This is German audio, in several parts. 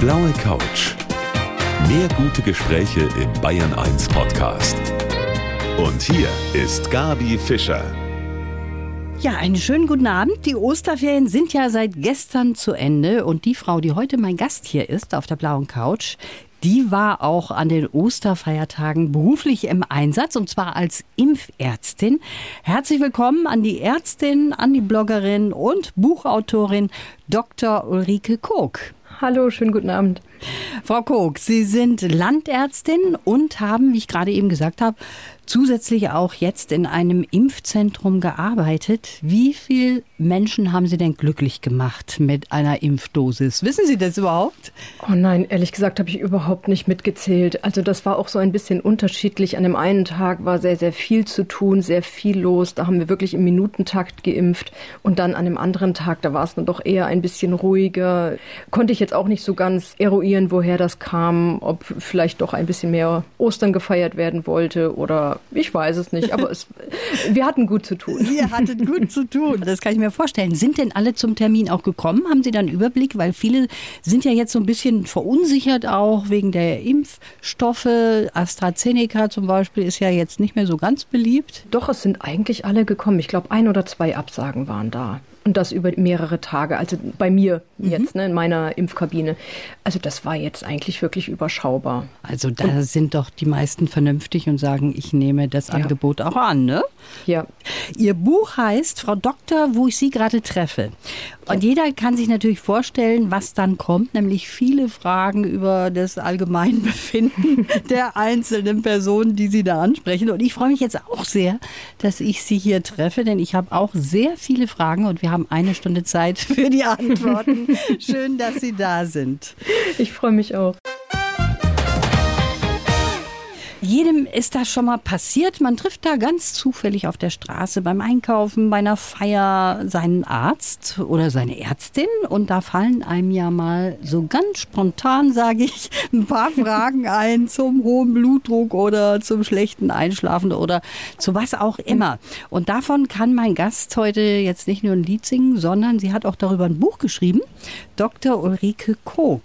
blaue Couch. Mehr gute Gespräche im Bayern 1 Podcast. Und hier ist Gabi Fischer. Ja, einen schönen guten Abend. Die Osterferien sind ja seit gestern zu Ende und die Frau, die heute mein Gast hier ist auf der blauen Couch, die war auch an den Osterfeiertagen beruflich im Einsatz und zwar als Impfärztin. Herzlich willkommen an die Ärztin, an die Bloggerin und Buchautorin Dr. Ulrike Koch. Hallo, schönen guten Abend. Frau Koch, Sie sind Landärztin und haben, wie ich gerade eben gesagt habe, zusätzlich auch jetzt in einem Impfzentrum gearbeitet. Wie viele Menschen haben Sie denn glücklich gemacht mit einer Impfdosis? Wissen Sie das überhaupt? Oh nein, ehrlich gesagt habe ich überhaupt nicht mitgezählt. Also das war auch so ein bisschen unterschiedlich. An dem einen Tag war sehr, sehr viel zu tun, sehr viel los. Da haben wir wirklich im Minutentakt geimpft. Und dann an dem anderen Tag, da war es dann doch eher ein bisschen ruhiger. Konnte ich jetzt auch nicht so ganz eruieren, woher das kam, ob vielleicht doch ein bisschen mehr Ostern gefeiert werden wollte oder ich weiß es nicht, aber es, wir hatten gut zu tun. Ihr hattet gut zu tun, das kann ich mir vorstellen. Sind denn alle zum Termin auch gekommen? Haben Sie dann Überblick? Weil viele sind ja jetzt so ein bisschen verunsichert auch wegen der Impfstoffe. AstraZeneca zum Beispiel ist ja jetzt nicht mehr so ganz beliebt. Doch, es sind eigentlich alle gekommen. Ich glaube, ein oder zwei Absagen waren da. Und das über mehrere Tage, also bei mir mhm. jetzt, ne, in meiner Impfkabine. Also das war jetzt eigentlich wirklich überschaubar. Also da und, sind doch die meisten vernünftig und sagen, ich nehme das ja. Angebot auch an, ne? Ja. Ihr Buch heißt Frau Doktor, wo ich Sie gerade treffe. Und jeder kann sich natürlich vorstellen, was dann kommt, nämlich viele Fragen über das Allgemeinbefinden der einzelnen Personen, die Sie da ansprechen. Und ich freue mich jetzt auch sehr, dass ich Sie hier treffe, denn ich habe auch sehr viele Fragen und wir haben eine Stunde Zeit für die Antworten. Schön, dass Sie da sind. Ich freue mich auch. Jedem ist das schon mal passiert. Man trifft da ganz zufällig auf der Straße beim Einkaufen, bei einer Feier seinen Arzt oder seine Ärztin und da fallen einem ja mal so ganz spontan, sage ich, ein paar Fragen ein zum hohen Blutdruck oder zum schlechten Einschlafen oder zu was auch immer. Und davon kann mein Gast heute jetzt nicht nur ein Lied singen, sondern sie hat auch darüber ein Buch geschrieben. Dr. Ulrike Koch.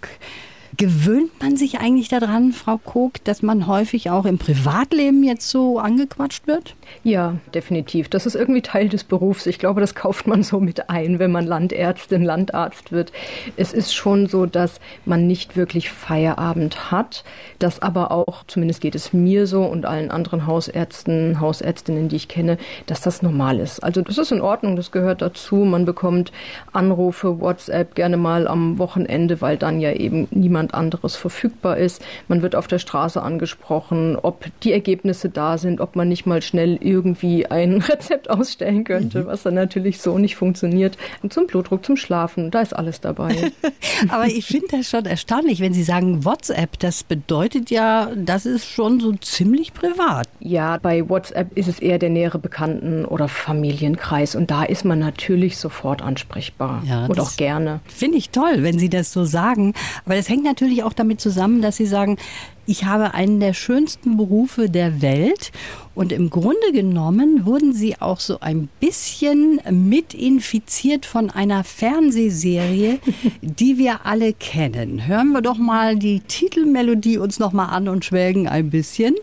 Gewöhnt man sich eigentlich daran, Frau Koch, dass man häufig auch im Privatleben jetzt so angequatscht wird? Ja, definitiv. Das ist irgendwie Teil des Berufs. Ich glaube, das kauft man so mit ein, wenn man Landärztin, Landarzt wird. Es ist schon so, dass man nicht wirklich Feierabend hat, dass aber auch, zumindest geht es mir so und allen anderen Hausärzten, Hausärztinnen, die ich kenne, dass das normal ist. Also das ist in Ordnung, das gehört dazu. Man bekommt Anrufe, WhatsApp gerne mal am Wochenende, weil dann ja eben niemand niemand anderes verfügbar ist. Man wird auf der Straße angesprochen, ob die Ergebnisse da sind, ob man nicht mal schnell irgendwie ein Rezept ausstellen könnte, mhm. was dann natürlich so nicht funktioniert. Und zum Blutdruck, zum Schlafen, da ist alles dabei. Aber ich finde das schon erstaunlich, wenn Sie sagen WhatsApp, das bedeutet ja, das ist schon so ziemlich privat. Ja, bei WhatsApp ist es eher der nähere Bekannten- oder Familienkreis und da ist man natürlich sofort ansprechbar ja, und auch gerne. Finde ich toll, wenn Sie das so sagen. Aber das hängt natürlich auch damit zusammen, dass Sie sagen, ich habe einen der schönsten Berufe der Welt. Und im Grunde genommen wurden Sie auch so ein bisschen mit infiziert von einer Fernsehserie, die wir alle kennen. Hören wir doch mal die Titelmelodie uns noch mal an und schwelgen ein bisschen.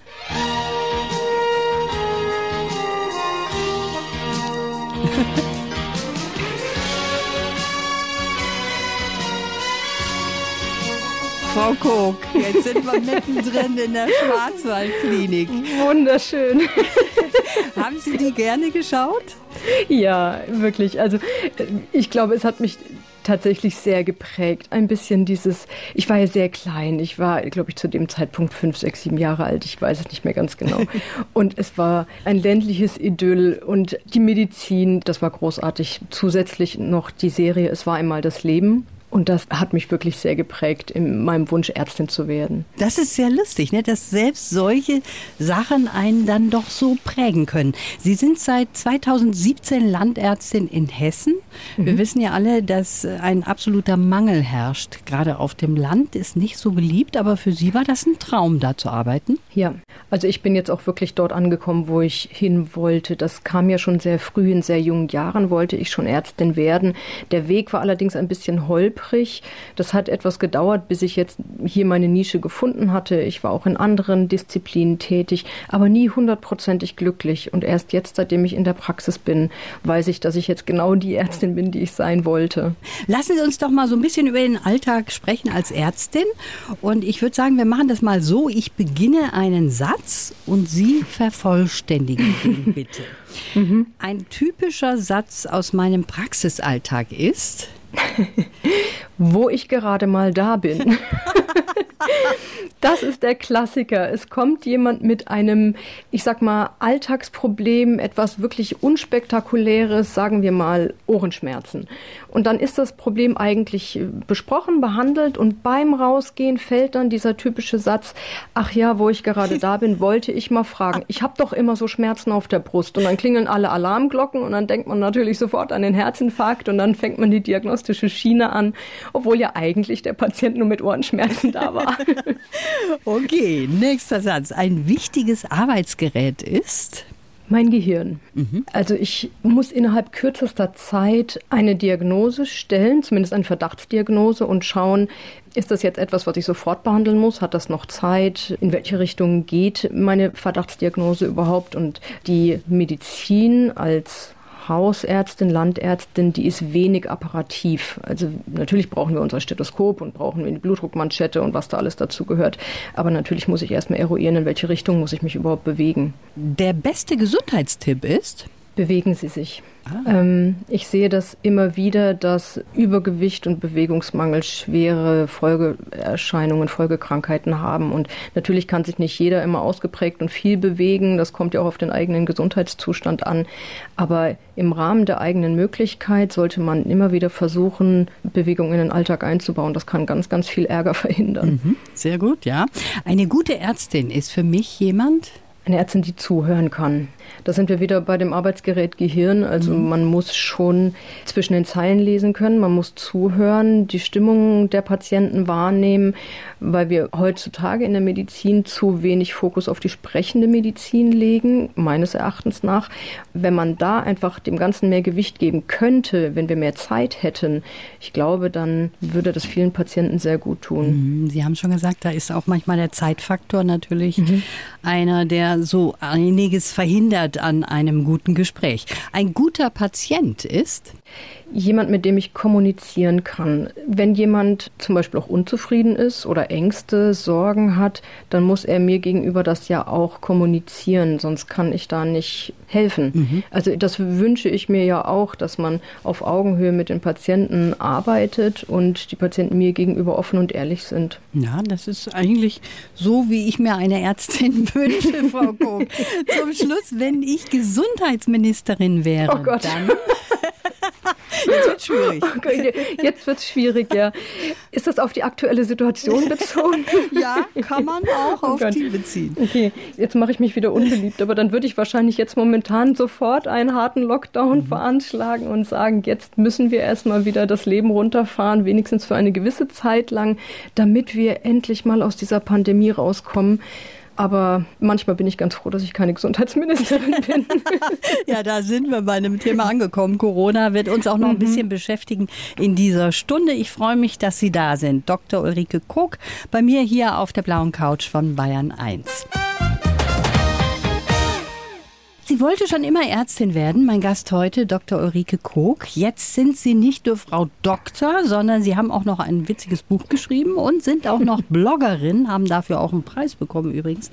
Frau Koch, jetzt sind wir mittendrin in der Schwarzwaldklinik. Wunderschön. Haben Sie die gerne geschaut? Ja, wirklich. Also ich glaube, es hat mich tatsächlich sehr geprägt. Ein bisschen dieses, ich war ja sehr klein. Ich war, glaube ich, zu dem Zeitpunkt fünf, sechs, sieben Jahre alt. Ich weiß es nicht mehr ganz genau. Und es war ein ländliches Idyll und die Medizin, das war großartig. Zusätzlich noch die Serie Es war einmal das Leben und das hat mich wirklich sehr geprägt in meinem Wunsch, Ärztin zu werden. Das ist sehr lustig, ne? dass selbst solche Sachen einen dann doch so prägen können. Sie sind seit 2017 Landärztin in Hessen. Mhm. Wir wissen ja alle, dass ein absoluter Mangel herrscht. Gerade auf dem Land ist nicht so beliebt, aber für Sie war das ein Traum, da zu arbeiten? Ja, also ich bin jetzt auch wirklich dort angekommen, wo ich hin wollte. Das kam ja schon sehr früh, in sehr jungen Jahren wollte ich schon Ärztin werden. Der Weg war allerdings ein bisschen holprig holprig. Das hat etwas gedauert, bis ich jetzt hier meine Nische gefunden hatte. Ich war auch in anderen Disziplinen tätig, aber nie hundertprozentig glücklich. Und erst jetzt, seitdem ich in der Praxis bin, weiß ich, dass ich jetzt genau die Ärztin bin, die ich sein wollte. Lassen Sie uns doch mal so ein bisschen über den Alltag sprechen als Ärztin. Und ich würde sagen, wir machen das mal so. Ich beginne einen Satz und Sie vervollständigen ihn bitte. Mhm. Ein typischer Satz aus meinem Praxisalltag ist. Wo ich gerade mal da bin. Das ist der Klassiker. Es kommt jemand mit einem, ich sag mal, Alltagsproblem, etwas wirklich unspektakuläres, sagen wir mal Ohrenschmerzen. Und dann ist das Problem eigentlich äh, besprochen, behandelt und beim Rausgehen fällt dann dieser typische Satz, ach ja, wo ich gerade da bin, wollte ich mal fragen. Ich habe doch immer so Schmerzen auf der Brust und dann klingeln alle Alarmglocken und dann denkt man natürlich sofort an den Herzinfarkt und dann fängt man die diagnostische Schiene an, obwohl ja eigentlich der Patient nur mit Ohrenschmerzen da war. Okay, nächster Satz. Ein wichtiges Arbeitsgerät ist. Mein Gehirn. Mhm. Also ich muss innerhalb kürzester Zeit eine Diagnose stellen, zumindest eine Verdachtsdiagnose und schauen, ist das jetzt etwas, was ich sofort behandeln muss? Hat das noch Zeit? In welche Richtung geht meine Verdachtsdiagnose überhaupt? Und die Medizin als Hausärztin, Landärztin, die ist wenig apparativ. Also natürlich brauchen wir unser Stethoskop und brauchen wir eine Blutdruckmanschette und was da alles dazu gehört. Aber natürlich muss ich erstmal eruieren, in welche Richtung muss ich mich überhaupt bewegen. Der beste Gesundheitstipp ist? Bewegen Sie sich. Ah. Ähm, ich sehe das immer wieder, dass Übergewicht und Bewegungsmangel schwere Folgeerscheinungen, Folgekrankheiten haben. Und natürlich kann sich nicht jeder immer ausgeprägt und viel bewegen. Das kommt ja auch auf den eigenen Gesundheitszustand an. Aber im Rahmen der eigenen Möglichkeit sollte man immer wieder versuchen, Bewegung in den Alltag einzubauen. Das kann ganz, ganz viel Ärger verhindern. Mhm. Sehr gut, ja. Eine gute Ärztin ist für mich jemand, eine Ärztin, die zuhören kann. Da sind wir wieder bei dem Arbeitsgerät Gehirn. Also mhm. man muss schon zwischen den Zeilen lesen können, man muss zuhören, die Stimmung der Patienten wahrnehmen, weil wir heutzutage in der Medizin zu wenig Fokus auf die sprechende Medizin legen, meines Erachtens nach. Wenn man da einfach dem Ganzen mehr Gewicht geben könnte, wenn wir mehr Zeit hätten, ich glaube, dann würde das vielen Patienten sehr gut tun. Mhm. Sie haben schon gesagt, da ist auch manchmal der Zeitfaktor natürlich mhm. einer, der so einiges verhindert hindert an einem guten Gespräch. Ein guter Patient ist jemand, mit dem ich kommunizieren kann. Wenn jemand zum Beispiel auch unzufrieden ist oder Ängste, Sorgen hat, dann muss er mir gegenüber das ja auch kommunizieren, sonst kann ich da nicht helfen. Mhm. Also das wünsche ich mir ja auch, dass man auf Augenhöhe mit den Patienten arbeitet und die Patienten mir gegenüber offen und ehrlich sind. Ja, das ist eigentlich so, wie ich mir eine Ärztin wünsche, Frau Koch. Zum Schluss, wenn ich Gesundheitsministerin wäre, oh Gott. dann Jetzt wird schwierig. Okay, jetzt wird es schwierig, ja. Ist das auf die aktuelle Situation bezogen? ja, kann man auch oh auf Gott. die beziehen. Okay, jetzt mache ich mich wieder unbeliebt, aber dann würde ich wahrscheinlich jetzt momentan sofort einen harten Lockdown mhm. veranschlagen und sagen, jetzt müssen wir erstmal wieder das Leben runterfahren, wenigstens für eine gewisse Zeit lang, damit wir endlich mal aus dieser Pandemie rauskommen. Aber manchmal bin ich ganz froh, dass ich keine Gesundheitsministerin bin. ja, da sind wir bei einem Thema angekommen. Corona wird uns auch noch ein mhm. bisschen beschäftigen in dieser Stunde. Ich freue mich, dass Sie da sind. Dr. Ulrike Koch bei mir hier auf der blauen Couch von Bayern 1. Sie wollte schon immer Ärztin werden. Mein Gast heute, Dr. Ulrike Kog. Jetzt sind Sie nicht nur Frau Doktor, sondern Sie haben auch noch ein witziges Buch geschrieben und sind auch noch Bloggerin, haben dafür auch einen Preis bekommen übrigens.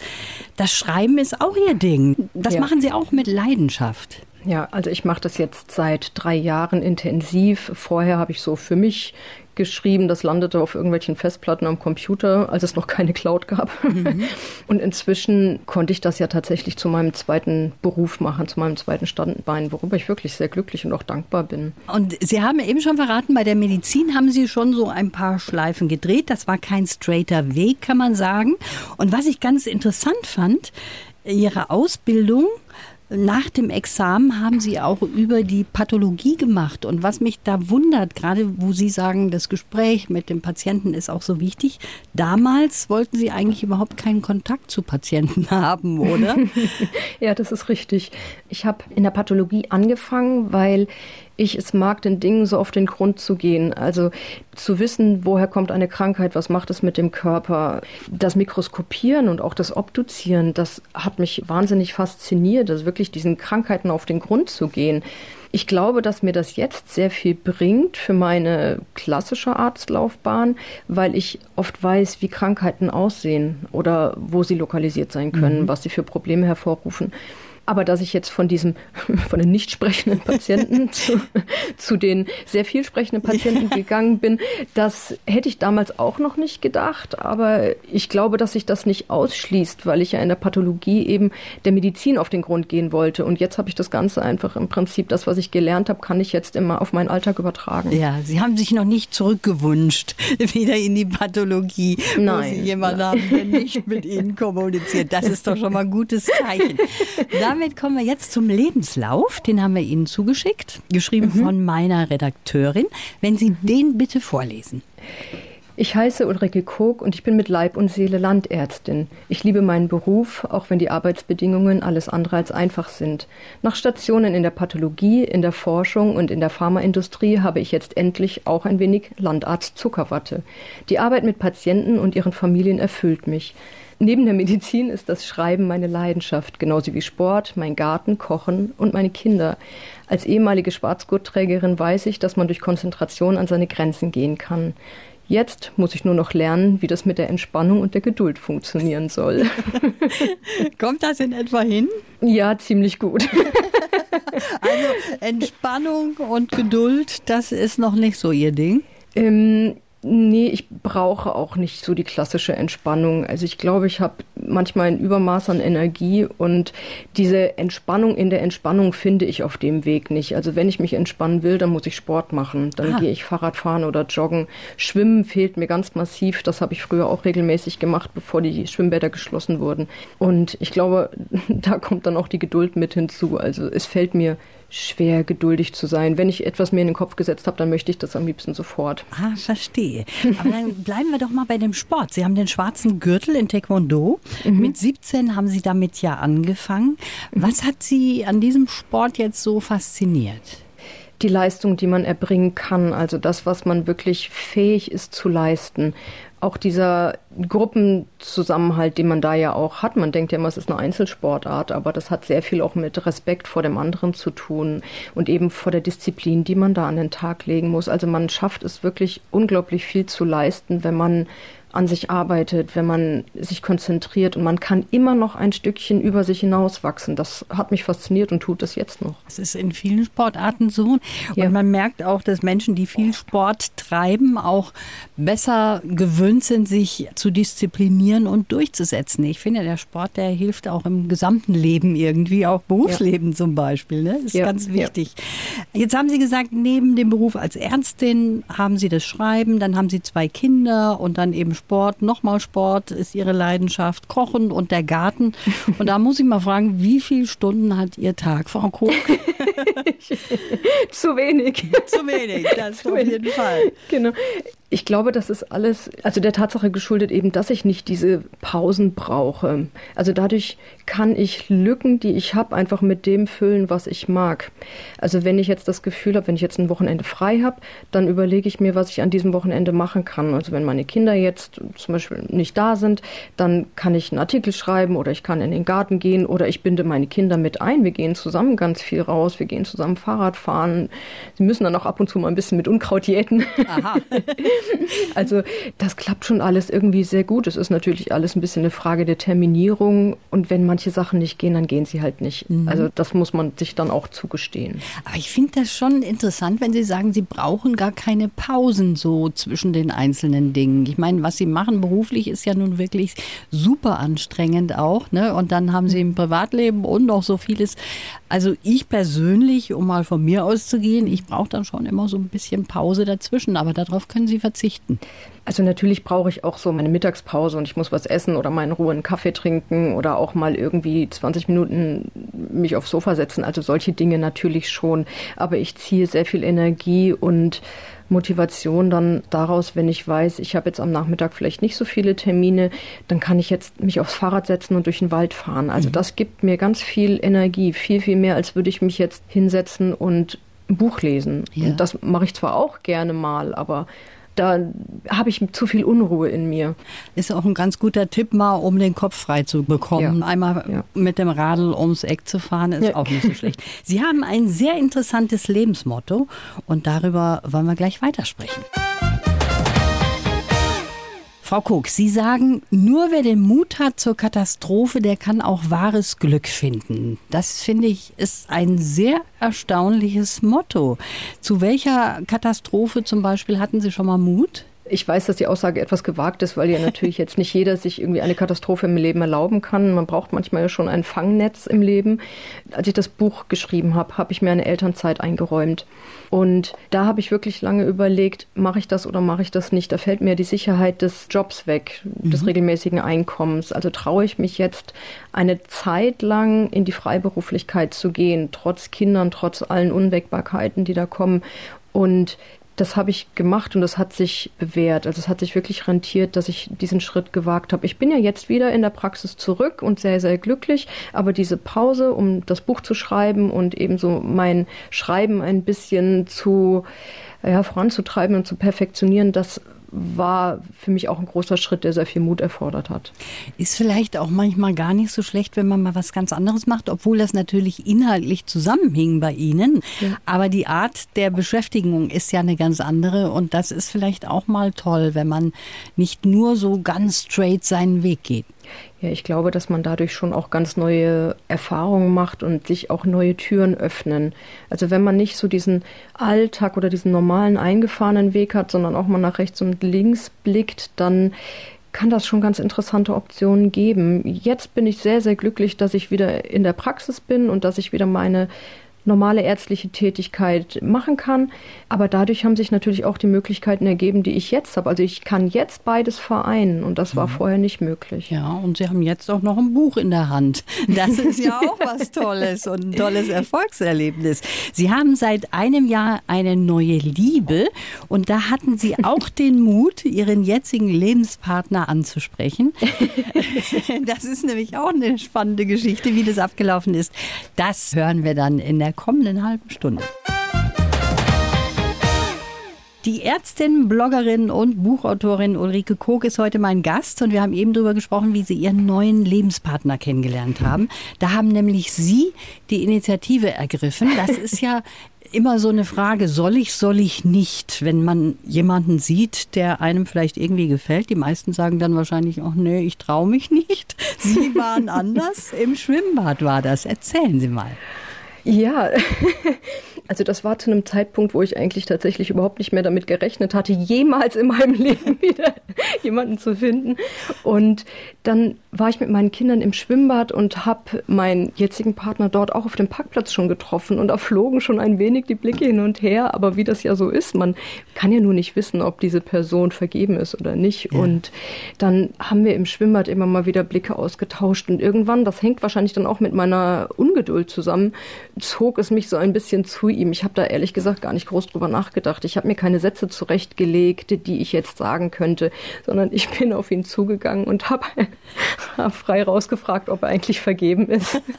Das Schreiben ist auch Ihr Ding. Das ja. machen Sie auch mit Leidenschaft. Ja, also ich mache das jetzt seit drei Jahren intensiv. Vorher habe ich so für mich geschrieben, das landete auf irgendwelchen Festplatten am Computer, als es noch keine Cloud gab. Mhm. Und inzwischen konnte ich das ja tatsächlich zu meinem zweiten Beruf machen, zu meinem zweiten Standbein, worüber ich wirklich sehr glücklich und auch dankbar bin. Und Sie haben eben schon verraten, bei der Medizin haben Sie schon so ein paar Schleifen gedreht. Das war kein straighter Weg, kann man sagen. Und was ich ganz interessant fand, Ihre Ausbildung nach dem Examen haben Sie auch über die Pathologie gemacht. Und was mich da wundert, gerade wo Sie sagen, das Gespräch mit dem Patienten ist auch so wichtig. Damals wollten Sie eigentlich überhaupt keinen Kontakt zu Patienten haben, oder? ja, das ist richtig. Ich habe in der Pathologie angefangen, weil ich es mag, den Dingen so auf den Grund zu gehen. Also zu wissen, woher kommt eine Krankheit, was macht es mit dem Körper. Das Mikroskopieren und auch das Obduzieren, das hat mich wahnsinnig fasziniert, also wirklich diesen Krankheiten auf den Grund zu gehen. Ich glaube, dass mir das jetzt sehr viel bringt für meine klassische Arztlaufbahn, weil ich oft weiß, wie Krankheiten aussehen oder wo sie lokalisiert sein können, mhm. was sie für Probleme hervorrufen. Aber dass ich jetzt von diesem, von den nicht sprechenden Patienten zu, zu den sehr viel sprechenden Patienten gegangen bin, das hätte ich damals auch noch nicht gedacht. Aber ich glaube, dass sich das nicht ausschließt, weil ich ja in der Pathologie eben der Medizin auf den Grund gehen wollte. Und jetzt habe ich das Ganze einfach im Prinzip, das, was ich gelernt habe, kann ich jetzt immer auf meinen Alltag übertragen. Ja, Sie haben sich noch nicht zurückgewünscht, wieder in die Pathologie, Nein. wo Sie jemanden haben, der nicht mit Ihnen kommuniziert. Das ist doch schon mal ein gutes Zeichen. Dann damit kommen wir jetzt zum Lebenslauf. Den haben wir Ihnen zugeschickt, geschrieben mhm. von meiner Redakteurin. Wenn Sie den bitte vorlesen. Ich heiße Ulrike Kog und ich bin mit Leib und Seele Landärztin. Ich liebe meinen Beruf, auch wenn die Arbeitsbedingungen alles andere als einfach sind. Nach Stationen in der Pathologie, in der Forschung und in der Pharmaindustrie habe ich jetzt endlich auch ein wenig Landarzt Zuckerwatte. Die Arbeit mit Patienten und ihren Familien erfüllt mich. Neben der Medizin ist das Schreiben meine Leidenschaft, genauso wie Sport, mein Garten, Kochen und meine Kinder. Als ehemalige Schwarzgurtträgerin weiß ich, dass man durch Konzentration an seine Grenzen gehen kann. Jetzt muss ich nur noch lernen, wie das mit der Entspannung und der Geduld funktionieren soll. Kommt das in etwa hin? Ja, ziemlich gut. Also Entspannung und Geduld, das ist noch nicht so Ihr Ding? Ähm, Nee, ich brauche auch nicht so die klassische Entspannung. Also ich glaube, ich habe manchmal ein Übermaß an Energie und diese Entspannung in der Entspannung finde ich auf dem Weg nicht. Also wenn ich mich entspannen will, dann muss ich Sport machen. Dann ah. gehe ich Fahrrad fahren oder joggen. Schwimmen fehlt mir ganz massiv. Das habe ich früher auch regelmäßig gemacht, bevor die Schwimmbäder geschlossen wurden. Und ich glaube, da kommt dann auch die Geduld mit hinzu. Also es fällt mir schwer geduldig zu sein. Wenn ich etwas mir in den Kopf gesetzt habe, dann möchte ich das am liebsten sofort. Ah, verstehe. Aber dann bleiben wir doch mal bei dem Sport. Sie haben den schwarzen Gürtel in Taekwondo. Mhm. Mit 17 haben Sie damit ja angefangen. Was hat Sie an diesem Sport jetzt so fasziniert? die Leistung, die man erbringen kann, also das, was man wirklich fähig ist zu leisten auch dieser Gruppenzusammenhalt, den man da ja auch hat. Man denkt ja immer, es ist eine Einzelsportart, aber das hat sehr viel auch mit Respekt vor dem anderen zu tun und eben vor der Disziplin, die man da an den Tag legen muss. Also man schafft es wirklich unglaublich viel zu leisten, wenn man an sich arbeitet, wenn man sich konzentriert und man kann immer noch ein Stückchen über sich hinauswachsen. Das hat mich fasziniert und tut es jetzt noch. Es ist in vielen Sportarten so. Und ja. man merkt auch, dass Menschen, die viel Sport treiben, auch besser gewöhnt sind, sich zu disziplinieren und durchzusetzen. Ich finde, der Sport, der hilft auch im gesamten Leben irgendwie, auch Berufsleben ja. zum Beispiel. Ne? Das ist ja. ganz wichtig. Jetzt haben Sie gesagt, neben dem Beruf als Ärztin haben Sie das Schreiben, dann haben Sie zwei Kinder und dann eben Sport, nochmal Sport ist ihre Leidenschaft, Kochen und der Garten. Und da muss ich mal fragen, wie viele Stunden hat Ihr Tag, Frau Koch? Zu wenig. Zu wenig, das Zu auf wenig. jeden Fall. Genau. Ich glaube, das ist alles, also der Tatsache geschuldet eben, dass ich nicht diese Pausen brauche. Also dadurch kann ich Lücken, die ich habe, einfach mit dem füllen, was ich mag. Also wenn ich jetzt das Gefühl habe, wenn ich jetzt ein Wochenende frei habe, dann überlege ich mir, was ich an diesem Wochenende machen kann. Also wenn meine Kinder jetzt zum Beispiel nicht da sind, dann kann ich einen Artikel schreiben oder ich kann in den Garten gehen oder ich binde meine Kinder mit ein. Wir gehen zusammen ganz viel raus, wir gehen zusammen Fahrrad fahren. Sie müssen dann auch ab und zu mal ein bisschen mit Unkraut jäten. Aha. Also das klappt schon alles irgendwie sehr gut. Es ist natürlich alles ein bisschen eine Frage der Terminierung und wenn manche Sachen nicht gehen, dann gehen sie halt nicht. Mhm. Also das muss man sich dann auch zugestehen. Aber ich finde das schon interessant, wenn Sie sagen, Sie brauchen gar keine Pausen so zwischen den einzelnen Dingen. Ich meine, was Sie machen beruflich ist ja nun wirklich super anstrengend auch. Ne? Und dann haben Sie im Privatleben und noch so vieles. Also ich persönlich, um mal von mir auszugehen, ich brauche dann schon immer so ein bisschen Pause dazwischen. Aber darauf können Sie verzichten? Also natürlich brauche ich auch so meine Mittagspause und ich muss was essen oder mal in Ruhe einen Kaffee trinken oder auch mal irgendwie 20 Minuten mich aufs Sofa setzen. Also solche Dinge natürlich schon. Aber ich ziehe sehr viel Energie und Motivation dann daraus, wenn ich weiß, ich habe jetzt am Nachmittag vielleicht nicht so viele Termine, dann kann ich jetzt mich aufs Fahrrad setzen und durch den Wald fahren. Also mhm. das gibt mir ganz viel Energie, viel, viel mehr, als würde ich mich jetzt hinsetzen und ein Buch lesen. Ja. Und das mache ich zwar auch gerne mal, aber da habe ich zu viel Unruhe in mir. Ist auch ein ganz guter Tipp mal, um den Kopf frei zu bekommen. Ja. Einmal Ja. mit dem Radl ums Eck zu fahren, ist Ja. auch nicht so schlecht. Sie haben ein sehr interessantes Lebensmotto und darüber wollen wir gleich weitersprechen. Frau Koch, Sie sagen, nur wer den Mut hat zur Katastrophe, der kann auch wahres Glück finden. Das finde ich ist ein sehr erstaunliches Motto. Zu welcher Katastrophe zum Beispiel hatten Sie schon mal Mut? Ich weiß, dass die Aussage etwas gewagt ist, weil ja natürlich jetzt nicht jeder sich irgendwie eine Katastrophe im Leben erlauben kann. Man braucht manchmal ja schon ein Fangnetz im Leben. Als ich das Buch geschrieben habe, habe ich mir eine Elternzeit eingeräumt. Und da habe ich wirklich lange überlegt, mache ich das oder mache ich das nicht? Da fällt mir die Sicherheit des Jobs weg, des regelmäßigen Einkommens. Also traue ich mich jetzt eine Zeit lang in die Freiberuflichkeit zu gehen, trotz Kindern, trotz allen Unwägbarkeiten, die da kommen. Und das habe ich gemacht und das hat sich bewährt. Also es hat sich wirklich rentiert, dass ich diesen Schritt gewagt habe. Ich bin ja jetzt wieder in der Praxis zurück und sehr, sehr glücklich. Aber diese Pause, um das Buch zu schreiben und ebenso mein Schreiben ein bisschen zu ja, voranzutreiben und zu perfektionieren, das war für mich auch ein großer Schritt, der sehr viel Mut erfordert hat. Ist vielleicht auch manchmal gar nicht so schlecht, wenn man mal was ganz anderes macht, obwohl das natürlich inhaltlich zusammenhing bei Ihnen. Aber die Art der Beschäftigung ist ja eine ganz andere und das ist vielleicht auch mal toll, wenn man nicht nur so ganz straight seinen Weg geht. Ja, ich glaube, dass man dadurch schon auch ganz neue Erfahrungen macht und sich auch neue Türen öffnen. Also wenn man nicht so diesen Alltag oder diesen normalen eingefahrenen Weg hat, sondern auch mal nach rechts und links blickt, dann kann das schon ganz interessante Optionen geben. Jetzt bin ich sehr, sehr glücklich, dass ich wieder in der Praxis bin und dass ich wieder meine normale ärztliche Tätigkeit machen kann. Aber dadurch haben sich natürlich auch die Möglichkeiten ergeben, die ich jetzt habe. Also ich kann jetzt beides vereinen und das war vorher nicht möglich. Ja, und Sie haben jetzt auch noch ein Buch in der Hand. Das ist ja auch was Tolles und ein tolles Erfolgserlebnis. Sie haben seit einem Jahr eine neue Liebe und da hatten Sie auch den Mut, Ihren jetzigen Lebenspartner anzusprechen. Das ist nämlich auch eine spannende Geschichte, wie das abgelaufen ist. Das hören wir dann in der kommenden halben Stunde. Die Ärztin, Bloggerin und Buchautorin Ulrike Kog ist heute mein Gast und wir haben eben darüber gesprochen, wie Sie Ihren neuen Lebenspartner kennengelernt haben. Da haben nämlich Sie die Initiative ergriffen. Das ist ja immer so eine Frage, soll ich, soll ich nicht, wenn man jemanden sieht, der einem vielleicht irgendwie gefällt. Die meisten sagen dann wahrscheinlich auch, nee, ich traue mich nicht. Sie waren anders. Im Schwimmbad war das. Erzählen Sie mal. Ja, also das war zu einem Zeitpunkt, wo ich eigentlich tatsächlich überhaupt nicht mehr damit gerechnet hatte, jemals in meinem Leben wieder jemanden zu finden. Und dann war ich mit meinen Kindern im Schwimmbad und habe meinen jetzigen Partner dort auch auf dem Parkplatz schon getroffen und da flogen schon ein wenig die Blicke hin und her. Aber wie das ja so ist, man kann ja nur nicht wissen, ob diese Person vergeben ist oder nicht. Ja. Und dann haben wir im Schwimmbad immer mal wieder Blicke ausgetauscht und irgendwann, das hängt wahrscheinlich dann auch mit meiner Ungeduld zusammen, zog es mich so ein bisschen zu ihm. Ich habe da ehrlich gesagt gar nicht groß drüber nachgedacht. Ich habe mir keine Sätze zurechtgelegt, die ich jetzt sagen könnte, sondern ich bin auf ihn zugegangen und habe hab frei rausgefragt, ob er eigentlich vergeben ist.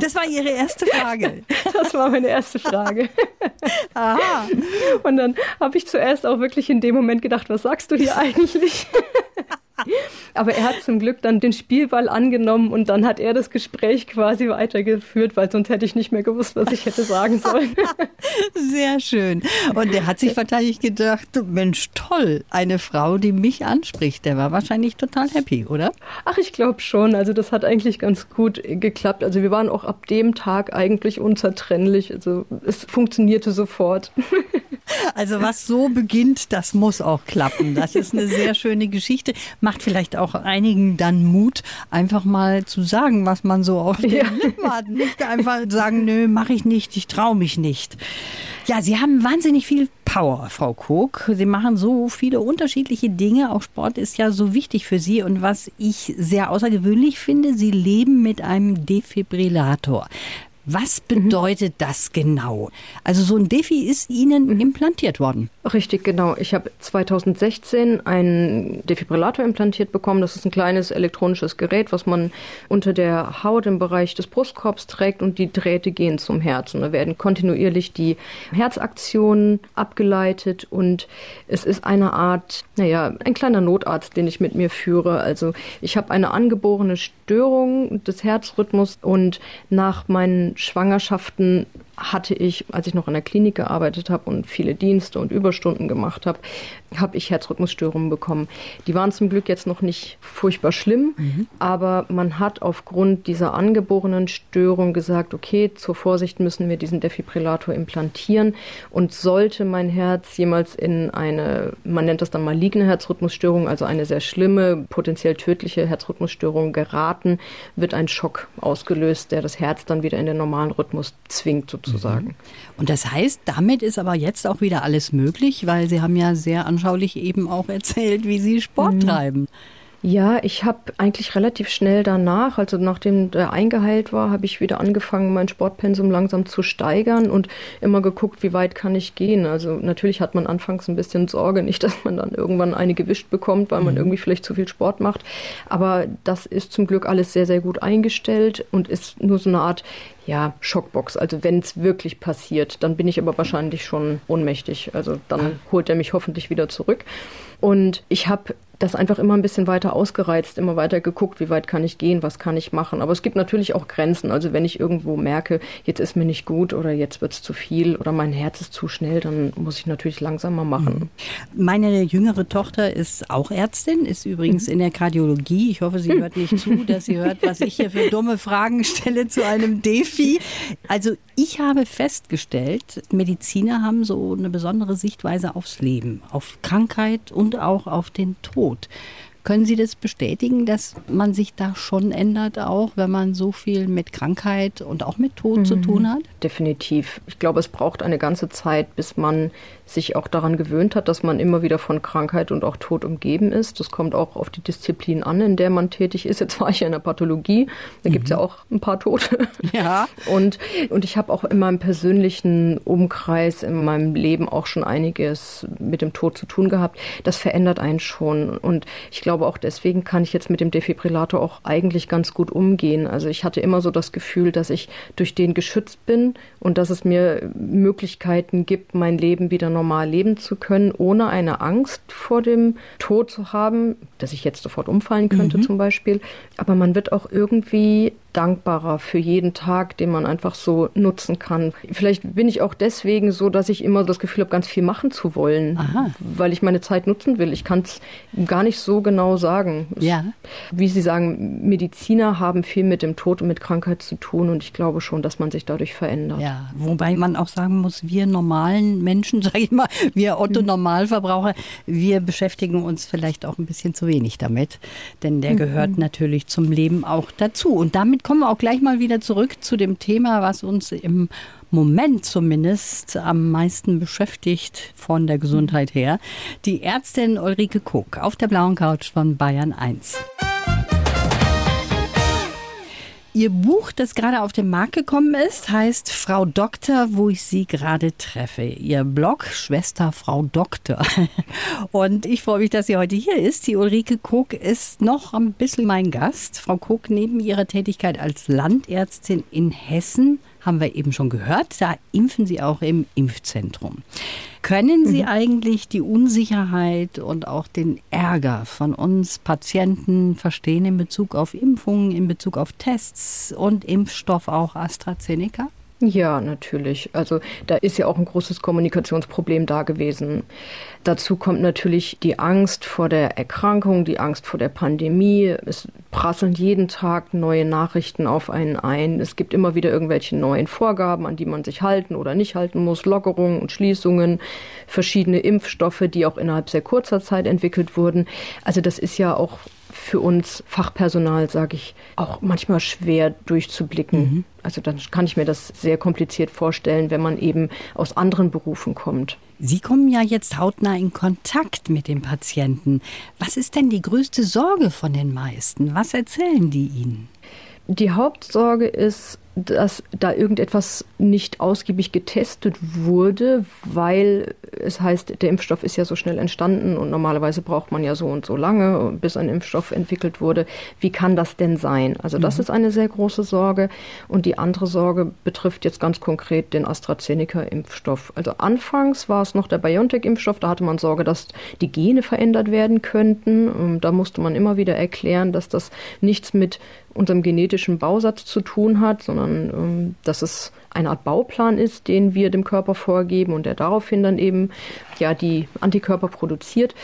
Das war Ihre erste Frage. Das war meine erste Frage. Aha. Und dann habe ich zuerst auch wirklich in dem Moment gedacht, was sagst du hier eigentlich? Aber er hat zum Glück dann den Spielball angenommen und dann hat er das Gespräch quasi weitergeführt, weil sonst hätte ich nicht mehr gewusst, was ich hätte sagen sollen. Sehr schön. Und der hat sich wahrscheinlich gedacht, Mensch, toll, eine Frau, die mich anspricht. Der war wahrscheinlich total happy, oder? Ach, ich glaube schon. Also das hat eigentlich ganz gut geklappt. Also wir waren auch ab dem Tag eigentlich unzertrennlich. Also es funktionierte sofort. Also was so beginnt, das muss auch klappen. Das ist eine sehr schöne Geschichte. Macht vielleicht auch einigen dann Mut, einfach mal zu sagen, was man so auf den Ja. Lippen hat. Nicht einfach sagen, nö, mache ich nicht, ich traue mich nicht. Ja, Sie haben wahnsinnig viel Power, Frau Koch. Sie machen so viele unterschiedliche Dinge. Auch Sport ist ja so wichtig für Sie. Und was ich sehr außergewöhnlich finde, Sie leben mit einem Defibrillator. Was bedeutet mhm. das genau? Also so ein Defi ist Ihnen mhm. implantiert worden. Richtig, genau. Ich habe 2016 einen Defibrillator implantiert bekommen. Das ist ein kleines elektronisches Gerät, was man unter der Haut im Bereich des Brustkorbs trägt und die Drähte gehen zum Herz. Und da werden kontinuierlich die Herzaktionen abgeleitet und es ist eine Art, naja, ein kleiner Notarzt, den ich mit mir führe. Also ich habe eine angeborene Störung des Herzrhythmus und nach meinen Schwangerschaften hatte ich, als ich noch in der Klinik gearbeitet habe und viele Dienste und Überstunden gemacht habe, habe ich Herzrhythmusstörungen bekommen. Die waren zum Glück jetzt noch nicht furchtbar schlimm, mhm. aber man hat aufgrund dieser angeborenen Störung gesagt, okay, zur Vorsicht müssen wir diesen Defibrillator implantieren und sollte mein Herz jemals in eine, man nennt das dann maligne Herzrhythmusstörung, also eine sehr schlimme, potenziell tödliche Herzrhythmusstörung geraten, wird ein Schock ausgelöst, der das Herz dann wieder in den normalen Rhythmus zwingt sozusagen. Mhm. Und das heißt, damit ist aber jetzt auch wieder alles möglich, weil Sie haben ja sehr an anschaulich eben auch erzählt, wie Sie Sport mhm. treiben. Ja, ich habe eigentlich relativ schnell danach, also nachdem der eingeheilt war, habe ich wieder angefangen, mein Sportpensum langsam zu steigern und immer geguckt, wie weit kann ich gehen. Also natürlich hat man anfangs ein bisschen Sorge, nicht, dass man dann irgendwann eine gewischt bekommt, weil man mhm. irgendwie vielleicht zu viel Sport macht. Aber das ist zum Glück alles sehr, sehr gut eingestellt und ist nur so eine Art ja, Schockbox. Also wenn es wirklich passiert, dann bin ich aber wahrscheinlich schon ohnmächtig. Also dann ah. holt er mich hoffentlich wieder zurück. Und ich habe das einfach immer ein bisschen weiter ausgereizt, immer weiter geguckt, wie weit kann ich gehen, was kann ich machen. Aber es gibt natürlich auch Grenzen. Also wenn ich irgendwo merke, jetzt ist mir nicht gut oder jetzt wird es zu viel oder mein Herz ist zu schnell, dann muss ich natürlich langsamer machen. Mhm. Meine jüngere Tochter ist auch Ärztin, ist übrigens mhm. in der Kardiologie. Ich hoffe, sie hört nicht zu, dass sie hört, was ich hier für dumme Fragen stelle zu einem Defi. Also ich habe festgestellt, Mediziner haben so eine besondere Sichtweise aufs Leben, auf Krankheit und auch auf den Tod. support Können Sie das bestätigen, dass man sich da schon ändert, auch wenn man so viel mit Krankheit und auch mit Tod mhm. zu tun hat? Definitiv. Ich glaube, es braucht eine ganze Zeit, bis man sich auch daran gewöhnt hat, dass man immer wieder von Krankheit und auch Tod umgeben ist. Das kommt auch auf die Disziplin an, in der man tätig ist. Jetzt war ich ja in der Pathologie, da mhm. gibt es ja auch ein paar Tote. Ja. Und, und ich habe auch in meinem persönlichen Umkreis, in meinem Leben auch schon einiges mit dem Tod zu tun gehabt. Das verändert einen schon. Und ich glaube, glaube, auch deswegen kann ich jetzt mit dem Defibrillator auch eigentlich ganz gut umgehen. Also ich hatte immer so das Gefühl, dass ich durch den geschützt bin und dass es mir Möglichkeiten gibt, mein Leben wieder normal leben zu können, ohne eine Angst vor dem Tod zu haben, dass ich jetzt sofort umfallen könnte mhm. zum Beispiel. Aber man wird auch irgendwie dankbarer für jeden Tag, den man einfach so nutzen kann. Vielleicht bin ich auch deswegen so, dass ich immer das Gefühl habe, ganz viel machen zu wollen, Aha. weil ich meine Zeit nutzen will. Ich kann es gar nicht so genau sagen. Ja. Wie Sie sagen, Mediziner haben viel mit dem Tod und mit Krankheit zu tun und ich glaube schon, dass man sich dadurch verändert. Ja, wobei man auch sagen muss, wir normalen Menschen, sage ich mal, wir Otto Normalverbraucher, wir beschäftigen uns vielleicht auch ein bisschen zu wenig damit, denn der mhm. gehört natürlich zum Leben auch dazu und damit kommen wir auch gleich mal wieder zurück zu dem Thema, was uns im Moment zumindest am meisten beschäftigt von der Gesundheit her. Die Ärztin Ulrike Kuck auf der blauen Couch von Bayern 1. Ihr Buch, das gerade auf den Markt gekommen ist, heißt Frau Doktor, wo ich Sie gerade treffe. Ihr Blog Schwester Frau Doktor. Und ich freue mich, dass sie heute hier ist. Die Ulrike Koch ist noch ein bisschen mein Gast. Frau Koch, neben ihrer Tätigkeit als Landärztin in Hessen haben wir eben schon gehört. Da impfen Sie auch im Impfzentrum. Können Sie mhm. eigentlich die Unsicherheit und auch den Ärger von uns Patienten verstehen in Bezug auf Impfungen, in Bezug auf Tests und Impfstoff auch AstraZeneca? Ja, natürlich. Also da ist ja auch ein großes Kommunikationsproblem da gewesen. Dazu kommt natürlich die Angst vor der Erkrankung, die Angst vor der Pandemie. Es prasseln jeden Tag neue Nachrichten auf einen ein. Es gibt immer wieder irgendwelche neuen Vorgaben, an die man sich halten oder nicht halten muss, Lockerungen und Schließungen, verschiedene Impfstoffe, die auch innerhalb sehr kurzer Zeit entwickelt wurden. Also das ist ja auch für uns Fachpersonal, sage ich, auch manchmal schwer durchzublicken. Mhm. Also dann kann ich mir das sehr kompliziert vorstellen, wenn man eben aus anderen Berufen kommt. Sie kommen ja jetzt hautnah in Kontakt mit den Patienten. Was ist denn die größte Sorge von den meisten? Was erzählen die Ihnen? Die Hauptsorge ist, dass da irgendetwas nicht ausgiebig getestet wurde, weil es heißt, der Impfstoff ist ja so schnell entstanden und normalerweise braucht man ja so und so lange, bis ein Impfstoff entwickelt wurde. Wie kann das denn sein? Also das mhm. ist eine sehr große Sorge. Und die andere Sorge betrifft jetzt ganz konkret den AstraZeneca-Impfstoff. Also anfangs war es noch der BioNTech-Impfstoff, da hatte man Sorge, dass die Gene verändert werden könnten. Da musste man immer wieder erklären, dass das nichts mit unserem genetischen Bausatz zu tun hat, sondern ähm, dass es eine Art Bauplan ist, den wir dem Körper vorgeben und der daraufhin dann eben ja die Antikörper produziert.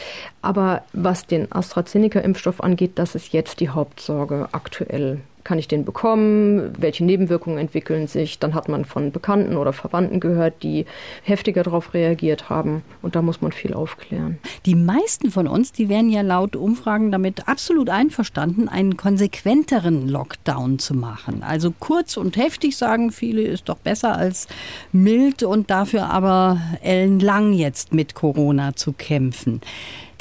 Aber was den AstraZeneca-Impfstoff angeht, das ist jetzt die Hauptsorge aktuell kann ich den bekommen, welche Nebenwirkungen entwickeln sich. Dann hat man von Bekannten oder Verwandten gehört, die heftiger darauf reagiert haben. Und da muss man viel aufklären. Die meisten von uns, die wären ja laut Umfragen damit absolut einverstanden, einen konsequenteren Lockdown zu machen. Also kurz und heftig sagen viele, ist doch besser als mild und dafür aber ellenlang jetzt mit Corona zu kämpfen.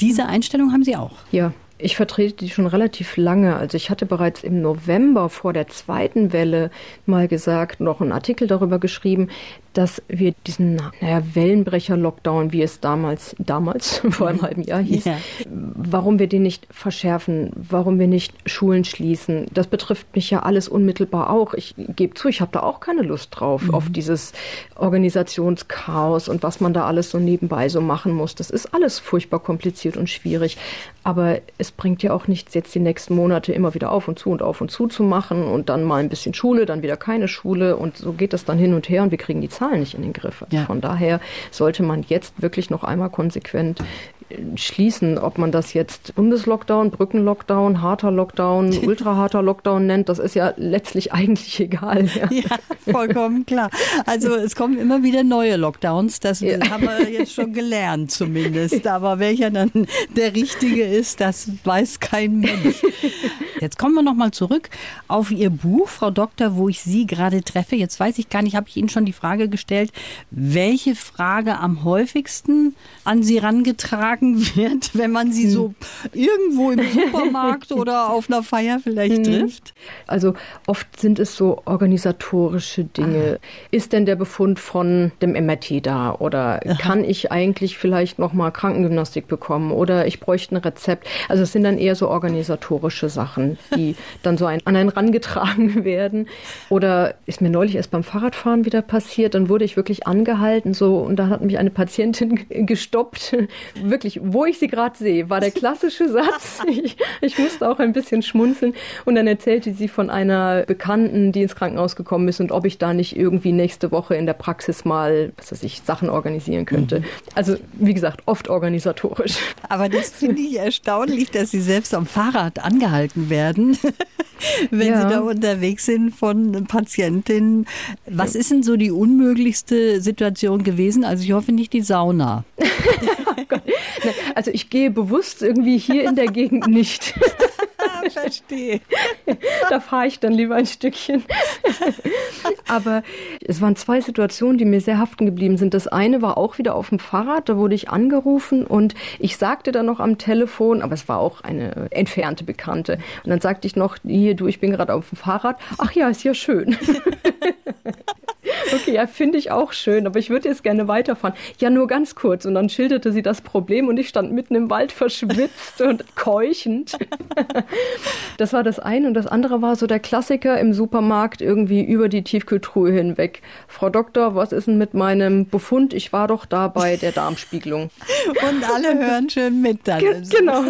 Diese Einstellung haben Sie auch. Ja, ich vertrete die schon relativ lange. Also ich hatte bereits im November vor der zweiten Welle mal gesagt, noch einen Artikel darüber geschrieben, dass wir diesen naja, Wellenbrecher-Lockdown, wie es damals, damals, vor einem halben Jahr hieß, ja. warum wir den nicht verschärfen, warum wir nicht Schulen schließen. Das betrifft mich ja alles unmittelbar auch. Ich gebe zu, ich habe da auch keine Lust drauf, mhm. auf dieses Organisationschaos und was man da alles so nebenbei so machen muss. Das ist alles furchtbar kompliziert und schwierig. Aber es bringt ja auch nichts, jetzt die nächsten Monate immer wieder auf und zu und auf und zu zu machen und dann mal ein bisschen Schule, dann wieder keine Schule und so geht das dann hin und her und wir kriegen die Zeit Zahlen nicht in den Griff. Ja. Von daher sollte man jetzt wirklich noch einmal konsequent schließen, ob man das jetzt Bundeslockdown, Brückenlockdown, harter Lockdown, ultraharter Lockdown nennt, das ist ja letztlich eigentlich egal. Ja. ja, vollkommen klar. Also es kommen immer wieder neue Lockdowns, das ja. haben wir jetzt schon gelernt zumindest. Aber welcher dann der richtige ist, das weiß kein Mensch. Jetzt kommen wir nochmal zurück auf Ihr Buch, Frau Doktor, wo ich Sie gerade treffe. Jetzt weiß ich gar nicht, habe ich Ihnen schon die Frage gestellt, welche Frage am häufigsten an Sie rangetragen getragen wird, wenn man sie so irgendwo im Supermarkt oder auf einer Feier vielleicht mhm. trifft? Also oft sind es so organisatorische Dinge. Ah. Ist denn der Befund von dem MRT da oder Aha. kann ich eigentlich vielleicht noch mal Krankengymnastik bekommen oder ich bräuchte ein Rezept? Also es sind dann eher so organisatorische Sachen, die dann so ein, an einen rangetragen werden. Oder ist mir neulich erst beim Fahrradfahren wieder passiert, dann wurde ich wirklich angehalten so und da hat mich eine Patientin gestoppt, wirklich wirklich, wo ich sie gerade sehe, war der klassische Satz. Ich, ich musste auch ein bisschen schmunzeln. Und dann erzählte sie von einer Bekannten, die ins Krankenhaus gekommen ist und ob ich da nicht irgendwie nächste Woche in der Praxis mal, was weiß ich, Sachen organisieren könnte. Mhm. Also, wie gesagt, oft organisatorisch. Aber das finde ich erstaunlich, dass Sie selbst am Fahrrad angehalten werden, wenn ja. Sie da unterwegs sind von Patientinnen. Was ist denn so die unmöglichste Situation gewesen? Also, ich hoffe nicht die Sauna. oh also ich gehe bewusst irgendwie hier in der Gegend nicht. Verstehe. Da fahre ich dann lieber ein Stückchen. Aber es waren zwei Situationen, die mir sehr haften geblieben sind. Das eine war auch wieder auf dem Fahrrad, da wurde ich angerufen und ich sagte dann noch am Telefon, aber es war auch eine entfernte Bekannte. Und dann sagte ich noch, hier, du, ich bin gerade auf dem Fahrrad. Ach ja, ist ja schön. Okay, ja, finde ich auch schön, aber ich würde jetzt gerne weiterfahren. Ja, nur ganz kurz. Und dann schilderte sie das Problem und ich stand mitten im Wald verschwitzt und keuchend. Das war das eine. Und das andere war so der Klassiker im Supermarkt irgendwie über die Tiefkühltruhe hinweg. Frau Doktor, was ist denn mit meinem Befund? Ich war doch da bei der Darmspiegelung. Und alle hören schön mit dann. Ge genau,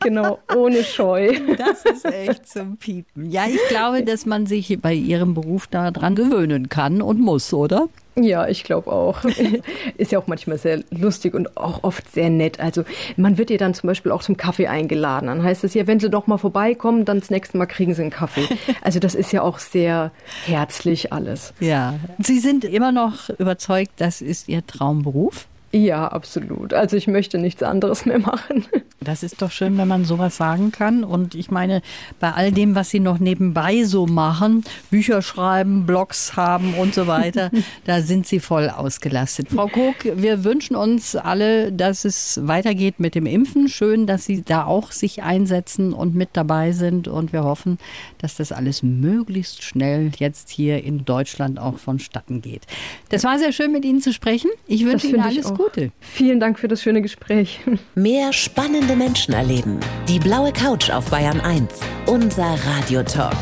genau, ohne Scheu. Das ist echt zum Piepen. Ja, ich glaube, dass man sich bei Ihrem Beruf daran gewöhnen kann und muss, oder? Ja, ich glaube auch. Ist ja auch manchmal sehr lustig und auch oft sehr nett. Also man wird ja dann zum Beispiel auch zum Kaffee eingeladen. Dann heißt es ja, wenn Sie doch mal vorbeikommen, dann das nächste Mal kriegen Sie einen Kaffee. Also das ist ja auch sehr herzlich alles. Ja. Sie sind immer noch überzeugt, das ist Ihr Traumberuf? Ja, absolut. Also ich möchte nichts anderes mehr machen. Das ist doch schön, wenn man sowas sagen kann. Und ich meine, bei all dem, was Sie noch nebenbei so machen, Bücher schreiben, Blogs haben und so weiter, da sind Sie voll ausgelastet. Frau Kog, wir wünschen uns alle, dass es weitergeht mit dem Impfen. Schön, dass Sie da auch sich einsetzen und mit dabei sind. Und wir hoffen, dass das alles möglichst schnell jetzt hier in Deutschland auch vonstatten geht. Das war sehr schön, mit Ihnen zu sprechen. Ich wünsche Ihnen alles Gute. Vielen Dank für das schöne Gespräch. Mehr spannende Menschen erleben. Die blaue Couch auf Bayern 1. Unser Radiotalk.